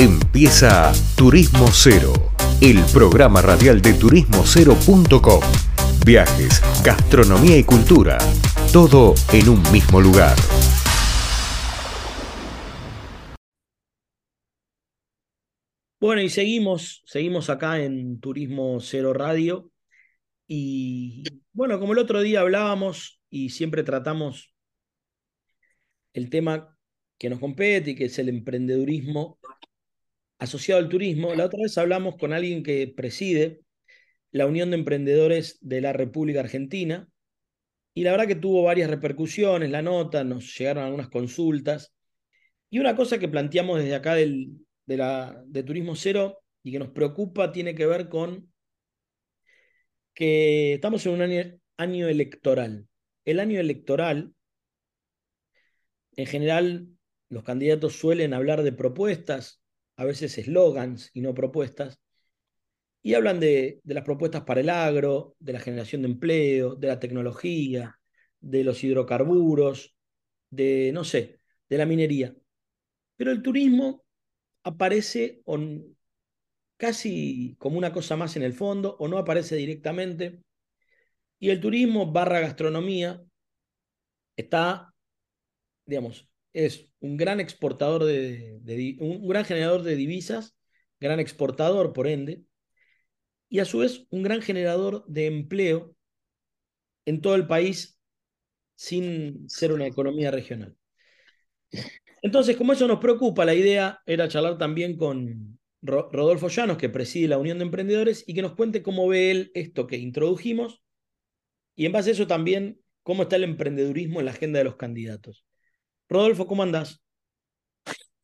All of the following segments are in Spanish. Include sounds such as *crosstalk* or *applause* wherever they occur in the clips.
Empieza Turismo Cero, el programa radial de turismocero.com. Viajes, gastronomía y cultura, todo en un mismo lugar. Bueno, y seguimos, seguimos acá en Turismo Cero Radio. Y bueno, como el otro día hablábamos y siempre tratamos el tema que nos compete y que es el emprendedurismo asociado al turismo, la otra vez hablamos con alguien que preside la Unión de Emprendedores de la República Argentina y la verdad que tuvo varias repercusiones, la nota, nos llegaron algunas consultas y una cosa que planteamos desde acá del, de, Turismo Cero y que nos preocupa tiene que ver con que estamos en un año electoral. El año electoral, en general, los candidatos suelen hablar de propuestas, a veces eslogans y no propuestas, y hablan de, las propuestas para el agro, de la generación de empleo, de la tecnología, de los hidrocarburos, de, no sé, de la minería. Pero el turismo aparece casi como una cosa más en el fondo o no aparece directamente. Y el turismo barra gastronomía está, digamos, es un gran exportador de, un gran generador de divisas, gran exportador por ende, y a su vez un gran generador de empleo en todo el país sin ser una economía regional. Entonces, como eso nos preocupa, la idea era charlar también con Rodolfo Llanos, que preside la Unión de Emprendedores, y que nos cuente cómo ve él esto que introdujimos, y en base a eso también cómo está el emprendedurismo en la agenda de los candidatos. Rodolfo, ¿cómo andás?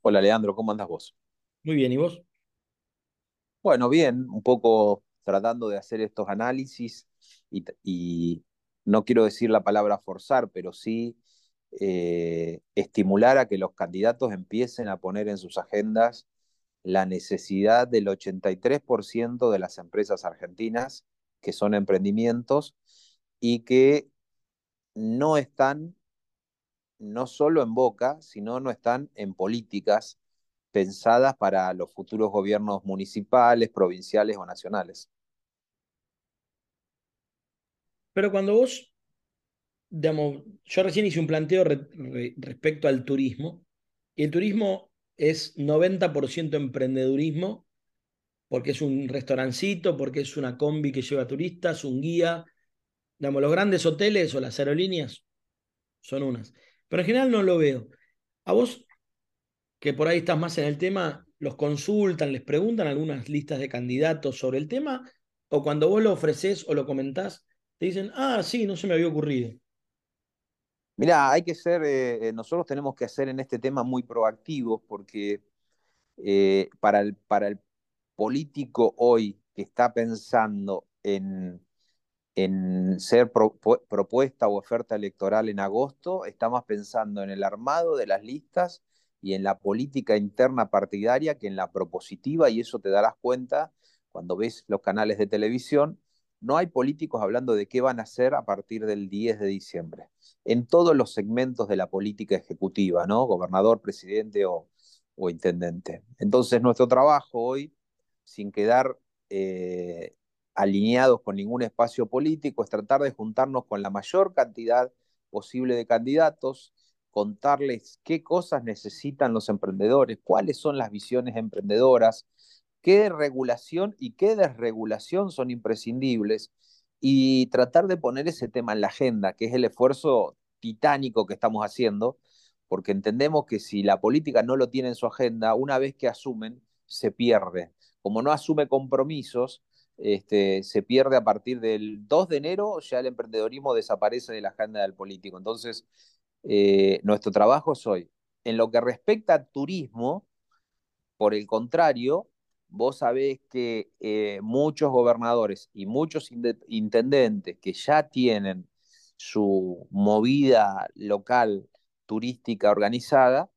Hola, Leandro, ¿cómo andás vos? Muy bien, ¿y vos? Bueno, bien, un poco tratando de hacer estos análisis y, no quiero decir la palabra forzar, pero sí eh, estimular a que los candidatos empiecen a poner en sus agendas la necesidad del 83% de las empresas argentinas que son emprendimientos y que no están no solo en boca, sino no están en políticas pensadas para los futuros gobiernos municipales, provinciales o nacionales. Pero cuando vos, digamos, yo recién hice un planteo respecto al turismo, y el turismo es 90% emprendedurismo, porque es un restaurancito, porque es una combi que lleva turistas, un guía, digamos, los grandes hoteles o las aerolíneas son unas pero en general no lo veo. ¿A vos, que por ahí estás más en el tema, los consultan, les preguntan algunas listas de candidatos sobre el tema? ¿O cuando vos lo ofreces o lo comentás, te dicen, ah, sí, no se me había ocurrido? Mirá, hay que ser, eh, nosotros tenemos que ser en este tema muy proactivos porque eh, para, el, para el político hoy que está pensando en en ser propuesta o oferta electoral en agosto, estamos pensando en el armado de las listas y en la política interna partidaria que en la propositiva, y eso te darás cuenta cuando ves los canales de televisión, no hay políticos hablando de qué van a hacer a partir del 10 de diciembre, en todos los segmentos de la política ejecutiva, ¿no? Gobernador, presidente o, intendente. Entonces, nuestro trabajo hoy, sin quedar eh, alineados con ningún espacio político, es tratar de juntarnos con la mayor cantidad posible de candidatos, contarles qué cosas necesitan los emprendedores, cuáles son las visiones emprendedoras, qué regulación y qué desregulación son imprescindibles y tratar de poner ese tema en la agenda, que es el esfuerzo titánico que estamos haciendo, porque entendemos que si la política no lo tiene en su agenda, una vez que asumen, se pierde. Como no asume compromisos, este, se pierde a partir del 2 de enero, ya el emprendedorismo desaparece de la agenda del político. Entonces, eh, nuestro trabajo es hoy. En lo que respecta a turismo, por el contrario, vos sabés que eh, muchos gobernadores y muchos intendentes que ya tienen su movida local turística organizada,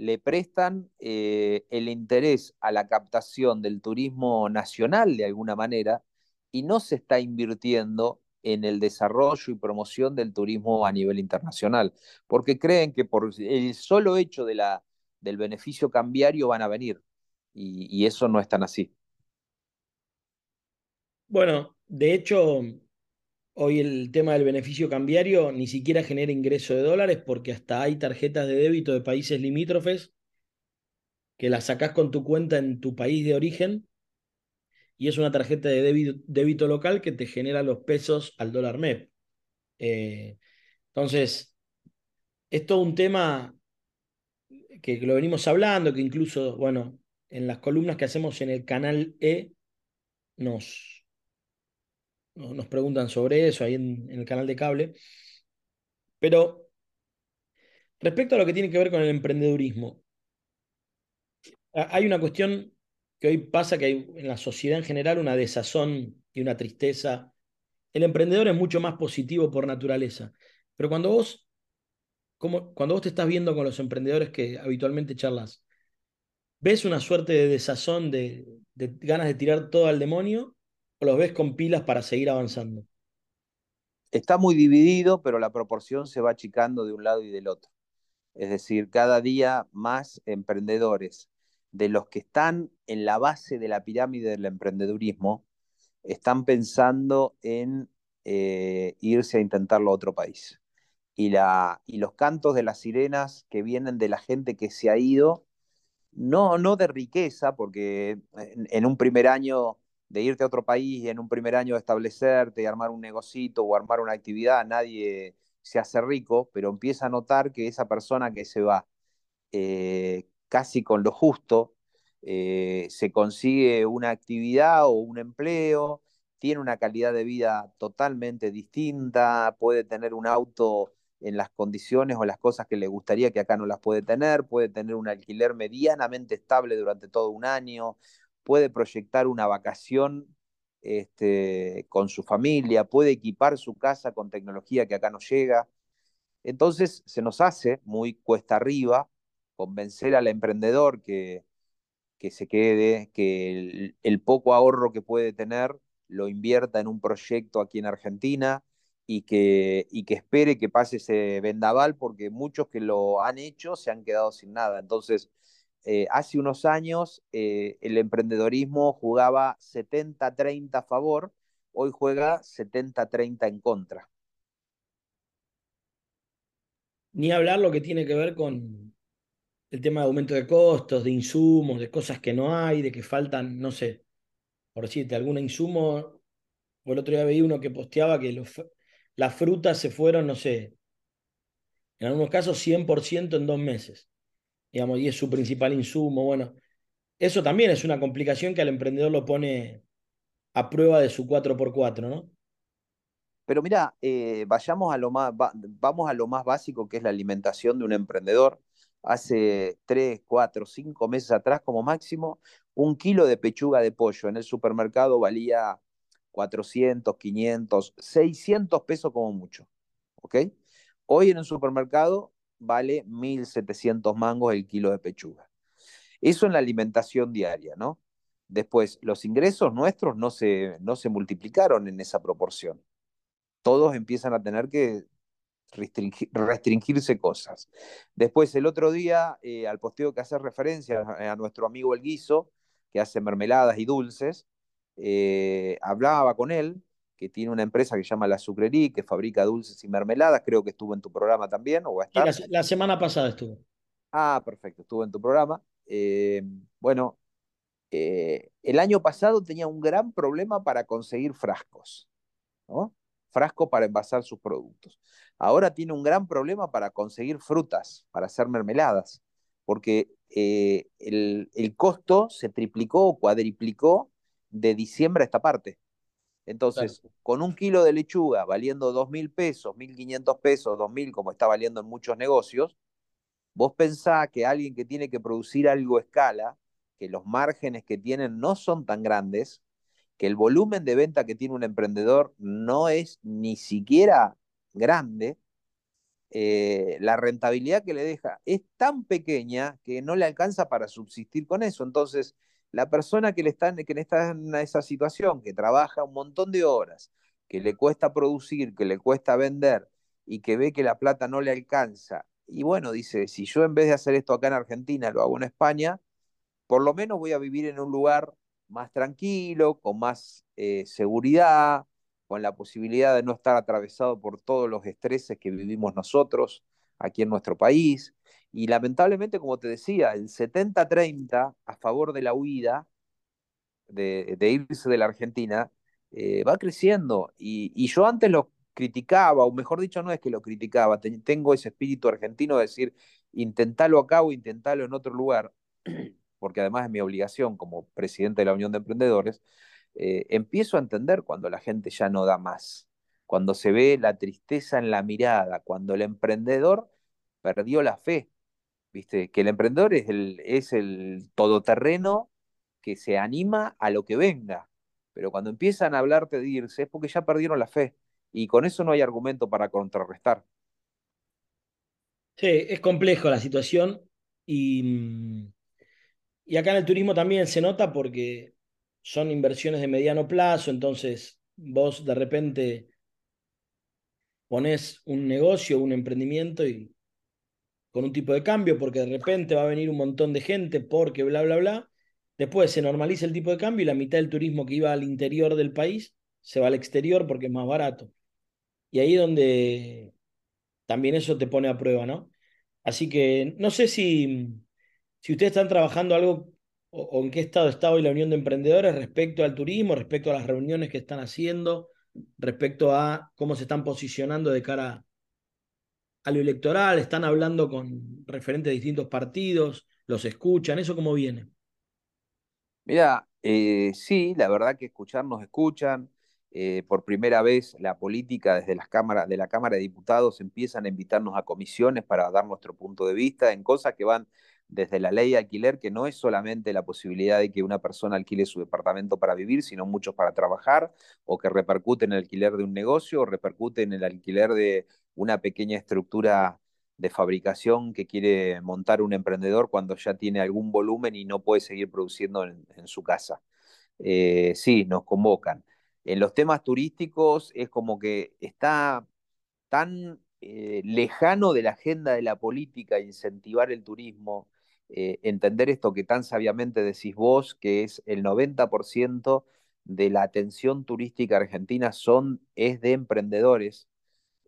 le prestan eh, el interés a la captación del turismo nacional de alguna manera y no se está invirtiendo en el desarrollo y promoción del turismo a nivel internacional, porque creen que por el solo hecho de la, del beneficio cambiario van a venir. y, eso no es tan así. Bueno, de hecho, hoy el tema del beneficio cambiario ni siquiera genera ingreso de dólares porque hasta hay tarjetas de débito de países limítrofes que las sacás con tu cuenta en tu país de origen y es una tarjeta de débito, local que te genera los pesos al dólar MEP. Eh, entonces, es todo un tema que lo venimos hablando, que incluso, bueno, en las columnas que hacemos en el canal E nos, nos preguntan sobre eso ahí en, el canal de cable. Pero respecto a lo que tiene que ver con el emprendedurismo, hay una cuestión que hoy pasa que hay en la sociedad en general una desazón y una tristeza. El emprendedor es mucho más positivo por naturaleza, pero cuando vos, como, cuando vos te estás viendo con los emprendedores que habitualmente charlas, ¿ves una suerte de desazón, de, de ganas de tirar todo al demonio o los ves con pilas para seguir avanzando? Está muy dividido, pero la proporción se va achicando de un lado y del otro. Es decir, cada día más emprendedores de los que están en la base de la pirámide del emprendedurismo están pensando en eh, irse a intentarlo a otro país. Y, la, y los cantos de las sirenas que vienen de la gente que se ha ido, no, no de riqueza, porque en, un primer año de irte a otro país y en un primer año establecerte y armar un negocito o armar una actividad, nadie se hace rico, pero empieza a notar que esa persona que se va eh, casi con lo justo, eh, se consigue una actividad o un empleo, tiene una calidad de vida totalmente distinta, puede tener un auto en las condiciones o las cosas que le gustaría que acá no las puede tener, puede tener un alquiler medianamente estable durante todo un año, puede proyectar una vacación este, con su familia, puede equipar su casa con tecnología que acá no llega. Entonces se nos hace muy cuesta arriba convencer al emprendedor que, que se quede, que el, poco ahorro que puede tener lo invierta en un proyecto aquí en Argentina y que, y que espere que pase ese vendaval porque muchos que lo han hecho se han quedado sin nada. Entonces, eh, hace unos años eh, el emprendedorismo jugaba 70-30 a favor, hoy juega 70-30 en contra. Ni hablar lo que tiene que ver con, el tema de aumento de costos, de insumos, de cosas que no hay, de que faltan, no sé, por decirte, algún insumo. O el otro día veía uno que posteaba que las frutas se fueron, no sé, en algunos casos 100% en dos meses. Y es su principal insumo. Bueno, eso también es una complicación que al emprendedor lo pone a prueba de su 4x4, ¿no? Pero mira, eh, vayamos a lo más, vamos a lo más básico que es la alimentación de un emprendedor hace 3, 4, 5 meses atrás como máximo, un kilo de pechuga de pollo en el supermercado valía 400, 500, 600 pesos como mucho. ¿Ok? Hoy en el supermercado vale 1.700 mangos el kilo de pechuga. Eso en la alimentación diaria, ¿no? Después, los ingresos nuestros no se, no se multiplicaron en esa proporción. Todos empiezan a tener que restringirse cosas. Después, el otro día, eh, al posteo que hace referencia a, nuestro amigo El Guiso, que hace mermeladas y dulces, eh, hablaba con él, que tiene una empresa que se llama La Sucrerí, que fabrica dulces y mermeladas, creo que estuvo en tu programa también, o va a estar. la, semana pasada estuvo. Ah, perfecto, estuvo en tu programa. Eh, bueno, el año pasado tenía un gran problema para conseguir frascos, ¿no? frasco para envasar sus productos. Ahora tiene un gran problema para conseguir frutas, para hacer mermeladas, porque eh, el, costo se triplicó o cuadriplicó de diciembre a esta parte. Entonces, con un kilo de lechuga valiendo dos mil pesos, mil quinientos pesos, dos mil, como está valiendo en muchos negocios, vos pensás que alguien que tiene que producir algo a escala, que los márgenes que tienen no son tan grandes, que el volumen de venta que tiene un emprendedor no es ni siquiera grande, eh, la rentabilidad que le deja es tan pequeña que no le alcanza para subsistir con eso. Entonces, la persona que, le está, que está en esa situación, que trabaja un montón de horas, que le cuesta producir, que le cuesta vender y que ve que la plata no le alcanza, y bueno, dice, si yo en vez de hacer esto acá en Argentina lo hago en España, por lo menos voy a vivir en un lugar más tranquilo, con más eh, seguridad, con la posibilidad de no estar atravesado por todos los estreses que vivimos nosotros aquí en nuestro país. Y lamentablemente, como te decía, el 70-30 a favor de la huida, de, irse de la Argentina, eh, va creciendo. Y, yo antes lo criticaba, o mejor dicho, no es que lo criticaba, tengo ese espíritu argentino de decir, intentalo acá o intentalo en otro lugar *clears throat* porque además es mi obligación como presidente de la Unión de Emprendedores, eh, empiezo a entender cuando la gente ya no da más, cuando se ve la tristeza en la mirada, cuando el emprendedor perdió la fe, ¿viste? Que el emprendedor es el, es el todoterreno que se anima a lo que venga, pero cuando empiezan a hablarte de irse es porque ya perdieron la fe y con eso no hay argumento para contrarrestar. Sí, es complejo la situación y y acá en el turismo también se nota porque son inversiones de mediano plazo, entonces vos de repente pones un negocio, un emprendimiento y con un tipo de cambio, porque de repente va a venir un montón de gente, porque bla, bla, bla. Después se normaliza el tipo de cambio y la mitad del turismo que iba al interior del país se va al exterior porque es más barato. Y ahí es donde también eso te pone a prueba, ¿no? Así que no sé si, si ustedes están trabajando algo o, en qué estado está hoy la Unión de Emprendedores respecto al turismo, respecto a las reuniones que están haciendo, respecto a cómo se están posicionando de cara a lo electoral, están hablando con referentes de distintos partidos, los escuchan, ¿eso cómo viene? Mira, eh, sí, la verdad que escucharnos escuchan. Eh, por primera vez la política desde las cámaras, de la Cámara de Diputados empiezan a invitarnos a comisiones para dar nuestro punto de vista en cosas que van desde la ley de alquiler, que no es solamente la posibilidad de que una persona alquile su departamento para vivir, sino muchos para trabajar, o que repercute en el alquiler de un negocio, o repercute en el alquiler de una pequeña estructura de fabricación que quiere montar un emprendedor cuando ya tiene algún volumen y no puede seguir produciendo en, su casa. Eh, sí, nos convocan. En los temas turísticos es como que está tan eh, lejano de la agenda de la política incentivar el turismo, eh, entender esto que tan sabiamente decís vos, que es el 90% de la atención turística argentina son, es de emprendedores.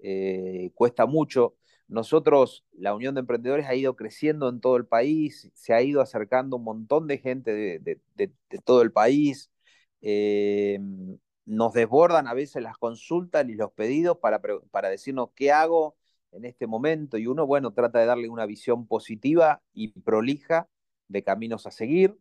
Eh, cuesta mucho. Nosotros, la Unión de Emprendedores ha ido creciendo en todo el país, se ha ido acercando un montón de gente de, todo el país. Eh, nos desbordan a veces las consultas y los pedidos para, para decirnos qué hago, en este momento y uno, bueno, trata de darle una visión positiva y prolija de caminos a seguir,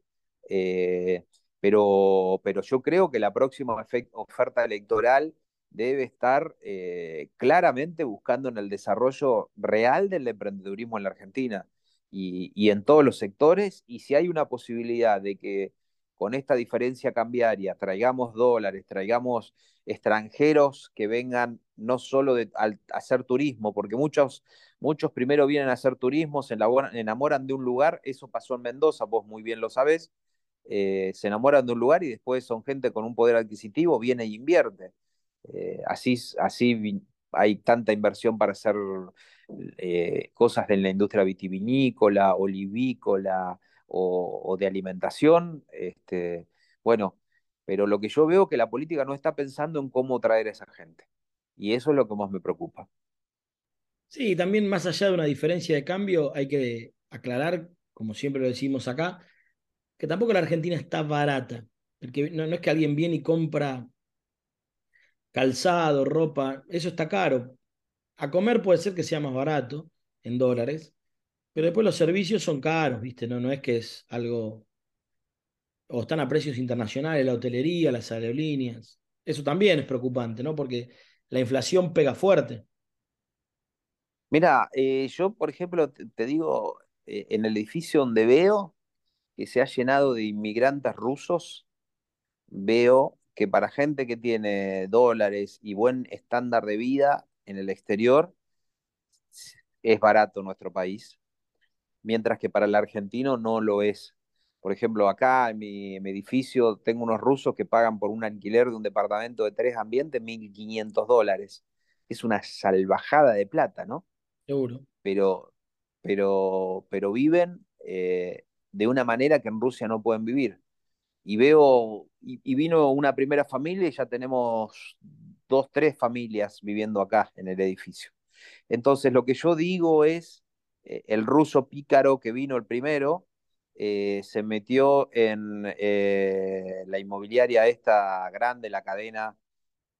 eh, pero, pero yo creo que la próxima oferta electoral debe estar eh, claramente buscando en el desarrollo real del emprendedurismo en la Argentina y, en todos los sectores, y si hay una posibilidad de que con esta diferencia cambiaria traigamos dólares, traigamos extranjeros que vengan no solo a, hacer turismo, porque muchos, muchos primero vienen a hacer turismo, se enamoran de un lugar, eso pasó en Mendoza, vos muy bien lo sabés, eh, se enamoran de un lugar y después son gente con un poder adquisitivo, viene y invierte. Eh, así, así hay tanta inversión para hacer eh, cosas en la industria vitivinícola, olivícola, o, de alimentación, este, bueno, pero lo que yo veo es que la política no está pensando en cómo traer a esa gente. Y eso es lo que más me preocupa. Sí, también más allá de una diferencia de cambio, hay que aclarar, como siempre lo decimos acá, que tampoco la Argentina está barata. Porque no, no es que alguien viene y compra calzado, ropa, eso está caro. A comer puede ser que sea más barato en dólares, pero después los servicios son caros, ¿viste? No, no es que es algo. O están a precios internacionales, la hotelería, las aerolíneas. Eso también es preocupante, ¿no? Porque la inflación pega fuerte. Mira, eh, yo, por ejemplo, te, digo, eh, en el edificio donde veo que se ha llenado de inmigrantes rusos, veo que para gente que tiene dólares y buen estándar de vida en el exterior, es barato nuestro país mientras que para el argentino no lo es. Por ejemplo, acá en mi, edificio tengo unos rusos que pagan por un alquiler de un departamento de tres ambientes 1.500 dólares. Es una salvajada de plata, ¿no? Seguro. Pero, pero, pero viven eh, de una manera que en Rusia no pueden vivir. Y veo, y, vino una primera familia y ya tenemos dos, tres familias viviendo acá en el edificio. Entonces, lo que yo digo es, eh, el ruso pícaro que vino el primero, eh, se metió en eh, la inmobiliaria esta grande, la cadena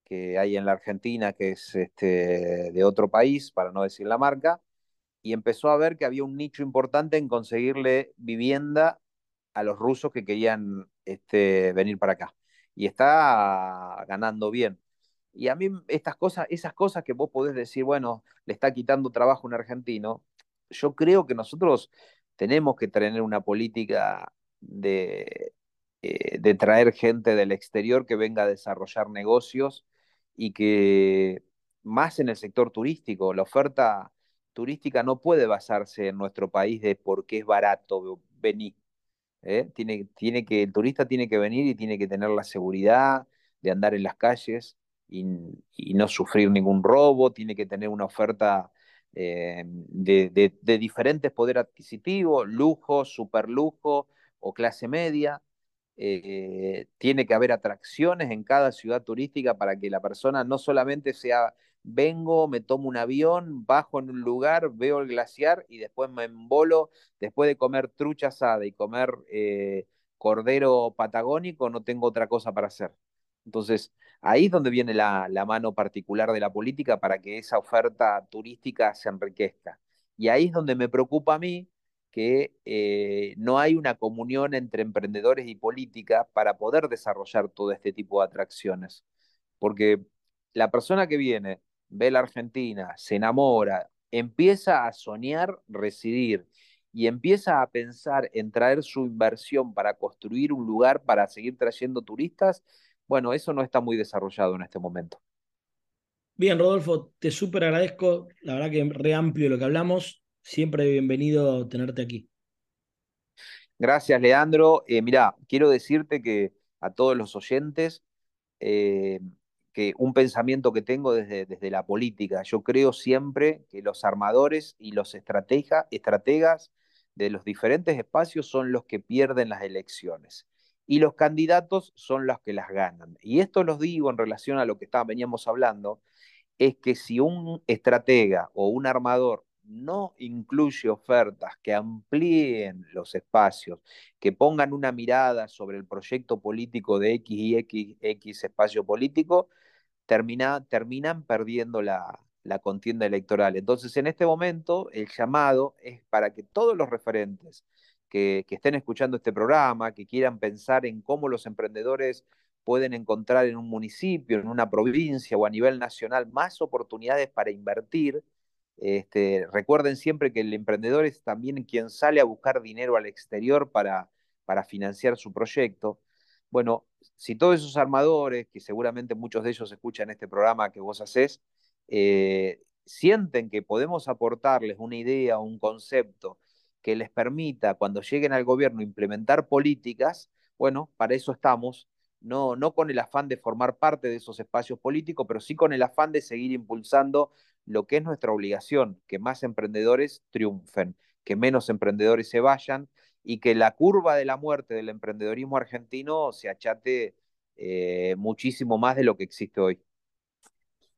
que hay en la Argentina, que es este, de otro país, para no decir la marca, y empezó a ver que había un nicho importante en conseguirle vivienda a los rusos que querían este, venir para acá. Y está ganando bien. Y a mí estas cosas, esas cosas que vos podés decir, bueno, le está quitando trabajo a un argentino, yo creo que nosotros tenemos que tener una política de, eh, de traer gente del exterior que venga a desarrollar negocios y que más en el sector turístico, la oferta turística no puede basarse en nuestro país de por qué es barato venir. ¿Eh? Tiene, tiene que, el turista tiene que venir y tiene que tener la seguridad de andar en las calles y, no sufrir ningún robo, tiene que tener una oferta eh, de, de, diferentes poder adquisitivo, lujo, superlujo o clase media. Eh, tiene que haber atracciones en cada ciudad turística para que la persona no solamente sea vengo, me tomo un avión, bajo en un lugar, veo el glaciar y después me embolo, después de comer trucha asada y comer eh, cordero patagónico, no tengo otra cosa para hacer. Entonces, ahí es donde viene la, mano particular de la política para que esa oferta turística se enriquezca. Y ahí es donde me preocupa a mí que eh, no hay una comunión entre emprendedores y política para poder desarrollar todo este tipo de atracciones. Porque la persona que viene ve la Argentina, se enamora, empieza a soñar residir y empieza a pensar en traer su inversión para construir un lugar para seguir trayendo turistas, bueno, eso no está muy desarrollado en este momento. Bien, Rodolfo, te súper agradezco. La verdad que re amplio lo que hablamos. Siempre bienvenido tenerte aquí. Gracias, Leandro. Eh, mira, quiero decirte que a todos los oyentes, eh, que un pensamiento que tengo desde, desde la política. Yo creo siempre que los armadores y los estratega, estrategas de los diferentes espacios son los que pierden las elecciones y los candidatos son los que las ganan. Y esto los digo en relación a lo que veníamos hablando, es que si un estratega o un armador no incluye ofertas que amplíen los espacios, que pongan una mirada sobre el proyecto político de X y X, X espacio político, termina, terminan perdiendo la, contienda electoral. Entonces, en este momento, el llamado es para que todos los referentes que, que, estén escuchando este programa, que quieran pensar en cómo los emprendedores pueden encontrar en un municipio, en una provincia o a nivel nacional más oportunidades para invertir, este, recuerden siempre que el emprendedor es también quien sale a buscar dinero al exterior para, financiar su proyecto. Bueno, si todos esos armadores, que seguramente muchos de ellos escuchan este programa que vos haces, eh, sienten que podemos aportarles una idea o un concepto que les permita, cuando lleguen al gobierno, implementar políticas, bueno, para eso estamos, no, no con el afán de formar parte de esos espacios políticos, pero sí con el afán de seguir impulsando lo que es nuestra obligación, que más emprendedores triunfen, que menos emprendedores se vayan y que la curva de la muerte del emprendedorismo argentino se achate eh, muchísimo más de lo que existe hoy.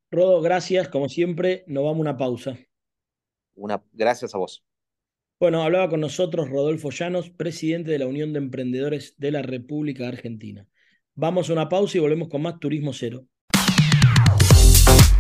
Rodo, gracias, como siempre, nos vamos a una pausa. Una, gracias a vos. Bueno, hablaba con nosotros Rodolfo Llanos, presidente de la Unión de Emprendedores de la República Argentina. Vamos a una pausa y volvemos con más Turismo Cero.